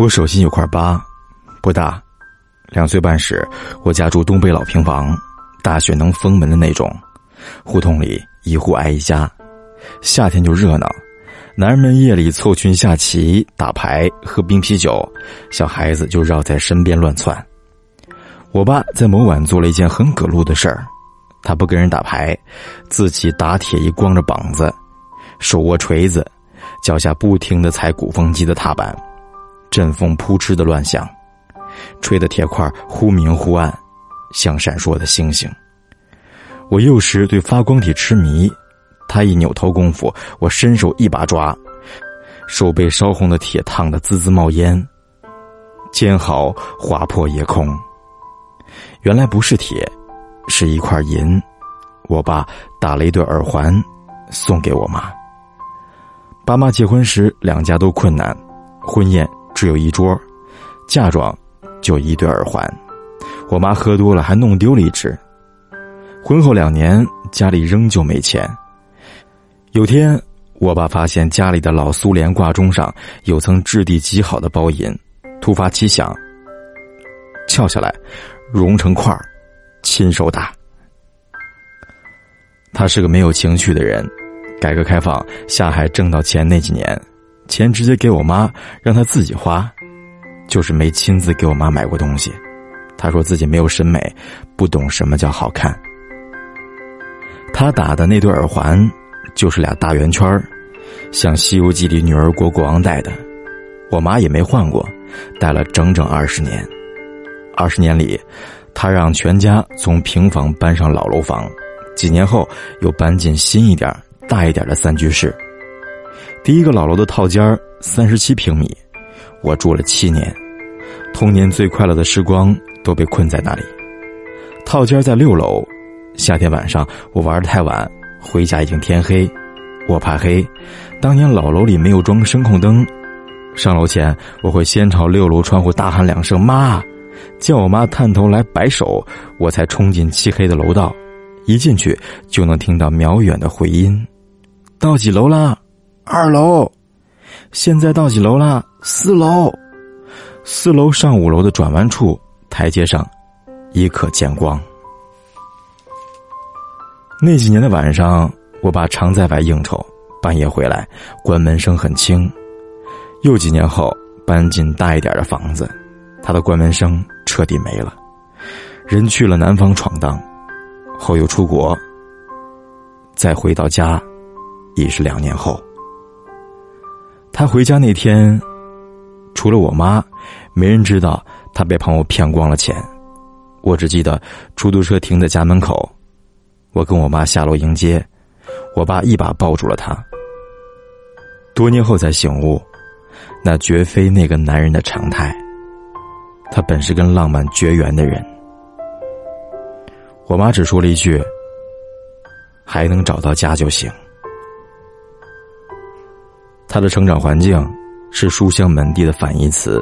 我手心有块疤，不大。两岁半时，我家住东北老平房，大雪能封门的那种，胡同里一户挨一家，夏天就热闹。男人们夜里凑群下棋、打牌、喝冰啤酒，小孩子就绕在身边乱窜。我爸在某晚做了一件很葛路的事儿，他不跟人打牌，自己打铁一光着膀子，手握锤子，脚下不停的踩鼓风机的踏板，阵风扑哧的乱响，吹的铁块忽明忽暗，像闪烁的星星。我幼时对发光体痴迷。他一扭头功夫，我伸手一把抓，手被烧红的铁烫得滋滋冒烟，尖毫划破夜空。原来不是铁，是一块银。我爸打了一对耳环，送给我妈。爸妈结婚时两家都困难，婚宴只有一桌，嫁妆就一对耳环。我妈喝多了还弄丢了一只。婚后两年，家里仍旧没钱。有天，我爸发现家里的老苏联挂钟上有层质地极好的包银，突发奇想，撬下来，融成块儿，亲手打。他是个没有情趣的人，改革开放下海挣到钱那几年，钱直接给我妈，让她自己花，就是没亲自给我妈买过东西。她说自己没有审美，不懂什么叫好看。他打的那对耳环。就是俩大圆圈像《西游记》里女儿国国王戴的，我妈也没换过，戴了整整二十年。二十年里，她让全家从平房搬上老楼房，几年后又搬进新一点、大一点的三居室。第一个老楼的套间三十七平米，我住了七年，童年最快乐的时光都被困在那里。套间在六楼，夏天晚上我玩的太晚。回家已经天黑，我怕黑。当年老楼里没有装声控灯，上楼前我会先朝六楼窗户大喊两声“妈”，叫我妈探头来摆手，我才冲进漆黑的楼道。一进去就能听到渺远的回音：“到几楼啦？二楼。现在到几楼啦？四楼。四楼上五楼的转弯处台阶上，已可见光。”那几年的晚上，我爸常在外应酬，半夜回来，关门声很轻。又几年后，搬进大一点的房子，他的关门声彻底没了。人去了南方闯荡，后又出国。再回到家，已是两年后。他回家那天，除了我妈，没人知道他被朋友骗光了钱。我只记得出租车停在家门口。我跟我妈下楼迎接，我爸一把抱住了他。多年后才醒悟，那绝非那个男人的常态。他本是跟浪漫绝缘的人。我妈只说了一句：“还能找到家就行。”他的成长环境是书香门第的反义词，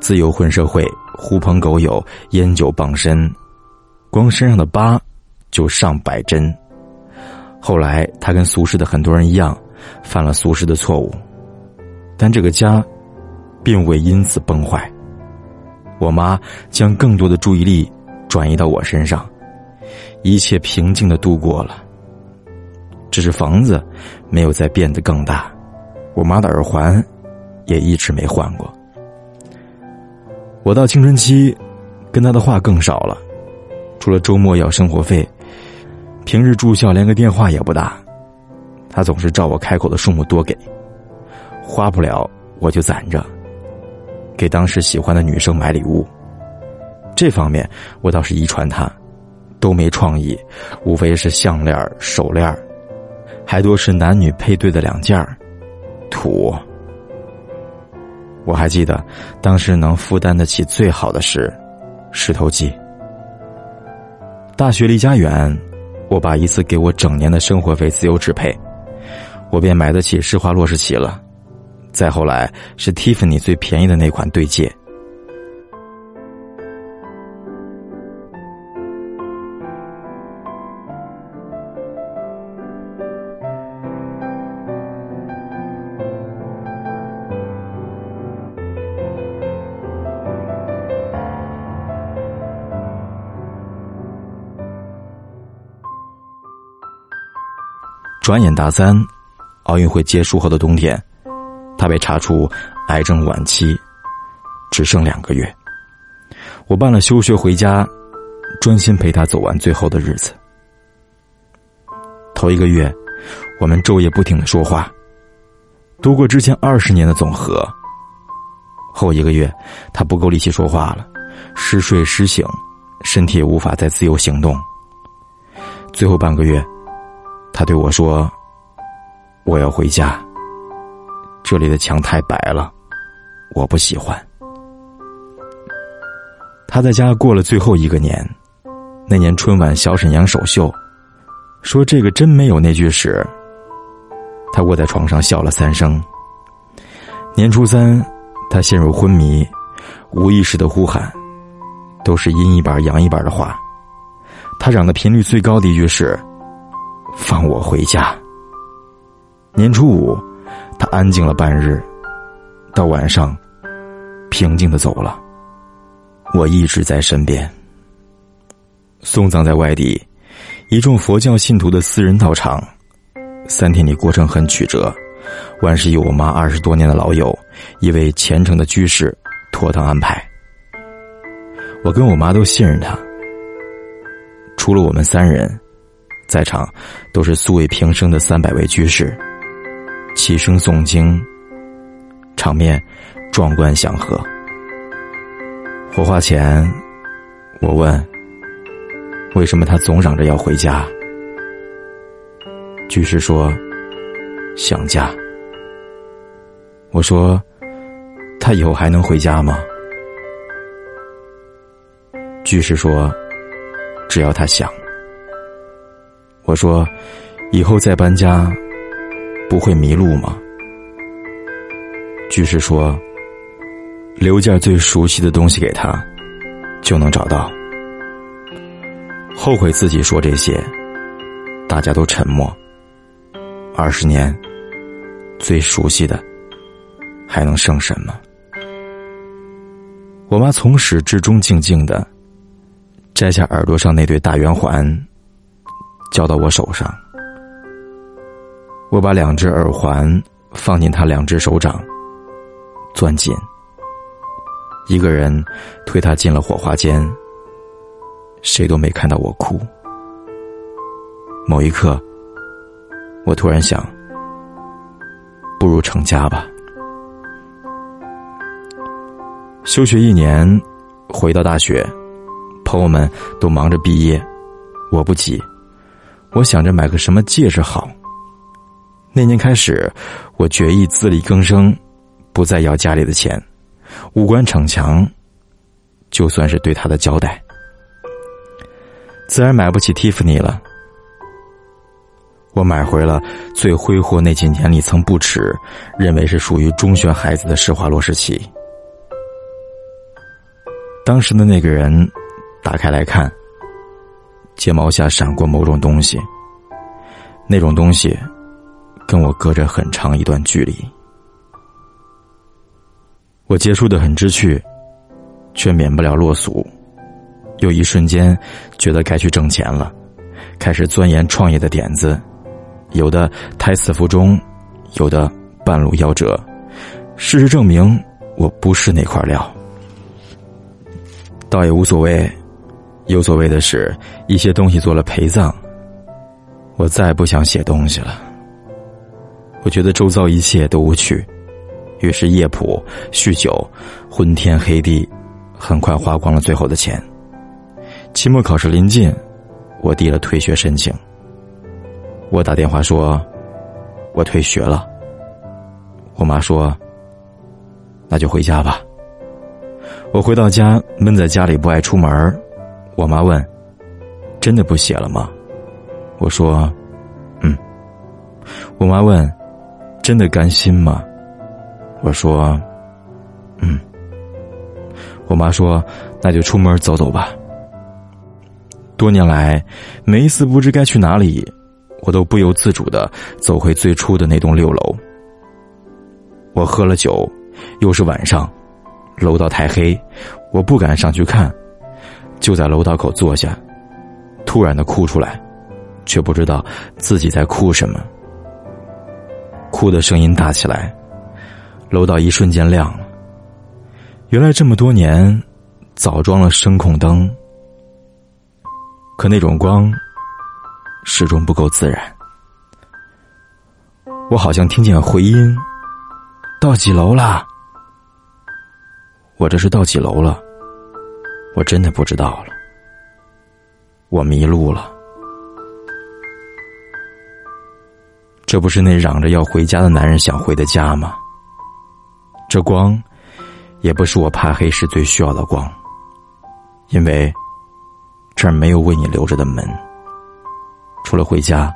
自由混社会，狐朋狗友，烟酒傍身，光身上的疤。就上百针。后来，他跟俗世的很多人一样，犯了俗世的错误，但这个家，并未因此崩坏。我妈将更多的注意力转移到我身上，一切平静的度过了。只是房子没有再变得更大，我妈的耳环也一直没换过。我到青春期，跟他的话更少了，除了周末要生活费。平日住校连个电话也不打，他总是照我开口的数目多给，花不了我就攒着，给当时喜欢的女生买礼物。这方面我倒是遗传他，都没创意，无非是项链、手链，还多是男女配对的两件土。我还记得，当时能负担得起最好的是石头记。大学离家远。我爸一次给我整年的生活费自由支配，我便买得起施华洛世奇了。再后来是蒂芙尼最便宜的那款对戒。转眼大三，奥运会结束后的冬天，他被查出癌症晚期，只剩两个月。我办了休学回家，专心陪他走完最后的日子。头一个月，我们昼夜不停的说话，度过之前二十年的总和。后一个月，他不够力气说话了，时睡时醒，身体也无法再自由行动。最后半个月，他对我说：“我要回家，这里的墙太白了，我不喜欢。”他在家过了最后一个年，那年春晚小沈阳首秀，说这个真没有那句时，他卧在床上笑了三声。年初三，他陷入昏迷，无意识的呼喊，都是阴一半阳一半的话。他嚷的频率最高的一句是：“放我回家。”年初五，他安静了半日，到晚上，平静的走了。我一直在身边。送葬在外地，一众佛教信徒的私人道场，三天里过程很曲折，万事由我妈二十多年的老友，一位虔诚的居士妥当安排。我跟我妈都信任他。除了我们三人，在场都是素未平生的三百位居士，齐声诵经，场面壮观祥和。火化前，我问：“为什么他总嚷着要回家？”居士说：“想家。”我说：“他以后还能回家吗？”居士说：“只要他想。”我说：“以后再搬家，不会迷路吗？”居士说。留件最熟悉的东西给他，就能找到。后悔自己说这些，大家都沉默。二十年，最熟悉的还能剩什么？我妈从始至终静静的摘下耳朵上那对大圆环，交到我手上。我把两只耳环放进他两只手掌，攥紧。一个人推他进了火化间，谁都没看到我哭。某一刻，我突然想，不如成家吧。休学一年，回到大学，朋友们都忙着毕业，我不急，我想着买个什么戒指好。那年开始，我决意自力更生，不再要家里的钱。无关逞强，就算是对他的交代。自然买不起蒂芙尼了，我买回了最挥霍那几年里曾不耻认为是属于中学孩子的施华洛世奇。当时的那个人打开来看，睫毛下闪过某种东西，那种东西跟我隔着很长一段距离。我接触的很知趣，却免不了落俗。有一瞬间，觉得该去挣钱了，开始钻研创业的点子，有的胎死腹中，有的半路夭折。事实证明，我不是那块料。倒也无所谓，有所谓的是，一些东西做了陪葬。我再不想写东西了。我觉得周遭一切都无趣。于是夜谱、酗酒、昏天黑地，很快花光了最后的钱。期末考试临近，我递了退学申请。我打电话说，我退学了。我妈说，那就回家吧。我回到家，闷在家里不爱出门。我妈问：“真的不写了吗？”我说：“嗯。”我妈问：“真的甘心吗？”我说：“嗯。”我妈说：“那就出门走走吧。”多年来，每一次不知该去哪里，我都不由自主的走回最初的那栋六楼。我喝了酒，又是晚上，楼道太黑，我不敢上去看，就在楼道口坐下，突然的哭出来，却不知道自己在哭什么。哭的声音大起来，楼道一瞬间亮了。原来这么多年，早装了声控灯，可那种光始终不够自然。我好像听见回音，到几楼啦？我这是到几楼了？我真的不知道了。我迷路了。这不是那嚷着要回家的男人想回的家吗？这光。也不是我怕黑时最需要的光，因为这儿没有为你留着的门。除了回家，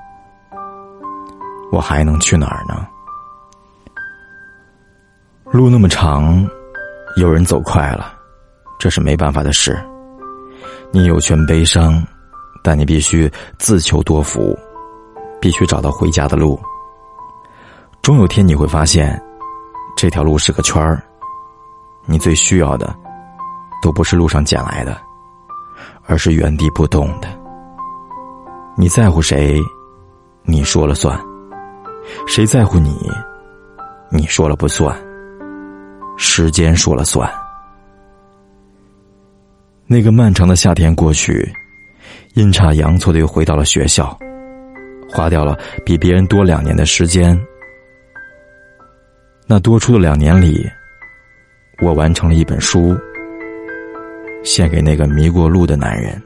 我还能去哪儿呢？路那么长，有人走快了，这是没办法的事。你有权悲伤，但你必须自求多福，必须找到回家的路。终有天你会发现，这条路是个圈儿。你最需要的，都不是路上捡来的，而是原地不动的。你在乎谁，你说了算；谁在乎你，你说了不算。时间说了算。那个漫长的夏天过去，阴差阳错的又回到了学校，花掉了比别人多两年的时间。那多出的两年里。我完成了一本书，献给那个迷过路的男人。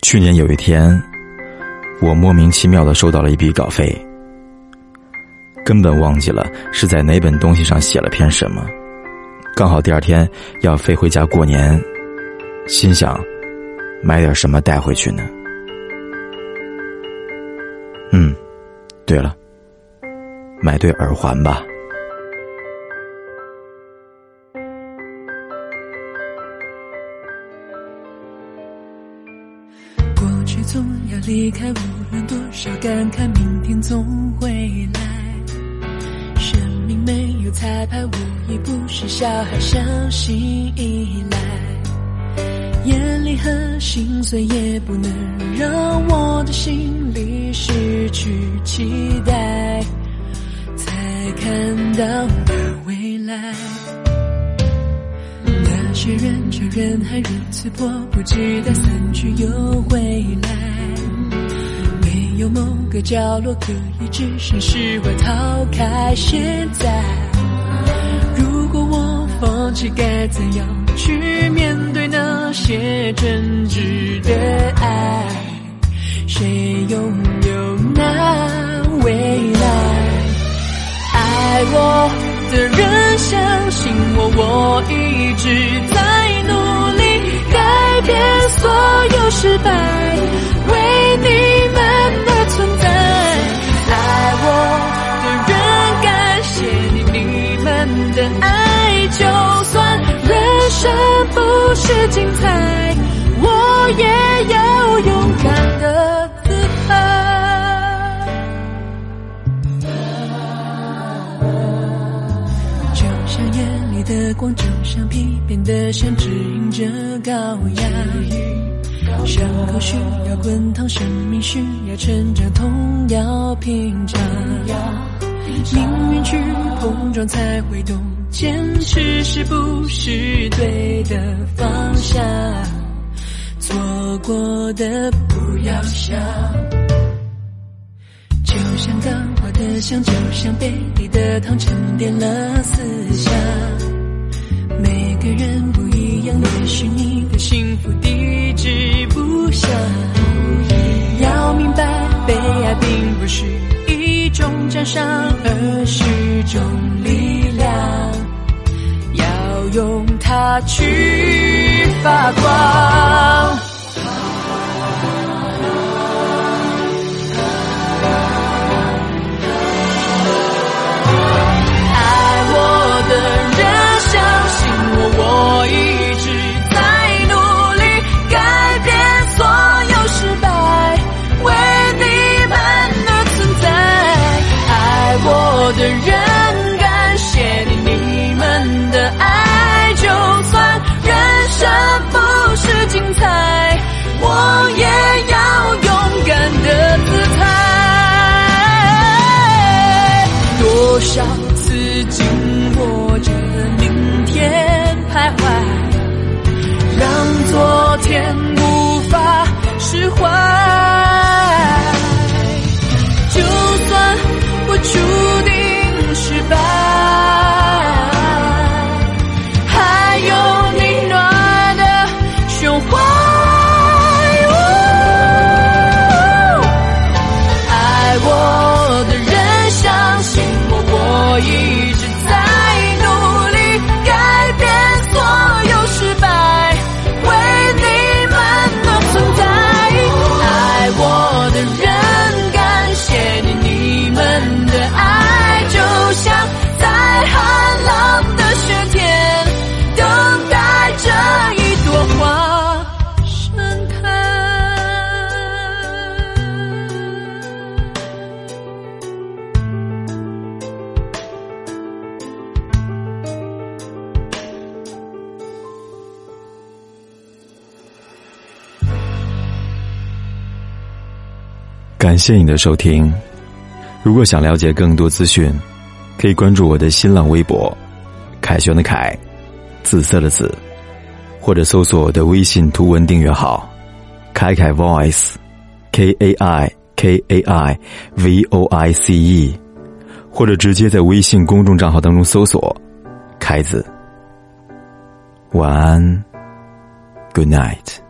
去年有一天，我莫名其妙的收到了一笔稿费，根本忘记了是在哪本东西上写了篇什么。刚好第二天要飞回家过年，心想买点什么带回去呢？嗯，对了，买对耳环吧。过去总要离开，无论多少感慨，明天总会来。彩排，无疑不是小孩相信依赖。眼里和心碎，也不能让我的心里失去期待，才看到的未来。那些人潮人海，如此迫不及待散去又回来。没有某个角落可以置身事外逃开现在。如果我放弃，该怎样去面对那些真挚的爱？谁拥有那未来？爱我的人相信我，我一直在努力改变所有失败，光，就像皮变的线，指引着高压。伤口需要滚烫，生命需要成长，痛要品尝。命运去碰撞，才会懂。坚持是不是对的方向？错过的不要想。就像刚化的香，就像杯里的糖，沉淀了思想。每个人不一样，也许你的幸福地址不想。要明白，被爱并不是一种奖赏，而是种力量。要用它去发光。少感谢你的收听。如果想了解更多资讯，可以关注我的新浪微博“凯旋的凯”，紫色的紫，或者搜索我的微信图文订阅号“凯凯 Voice”，K A I K A I V O I C E，或者直接在微信公众账号当中搜索“凯子”。晚安，Good night。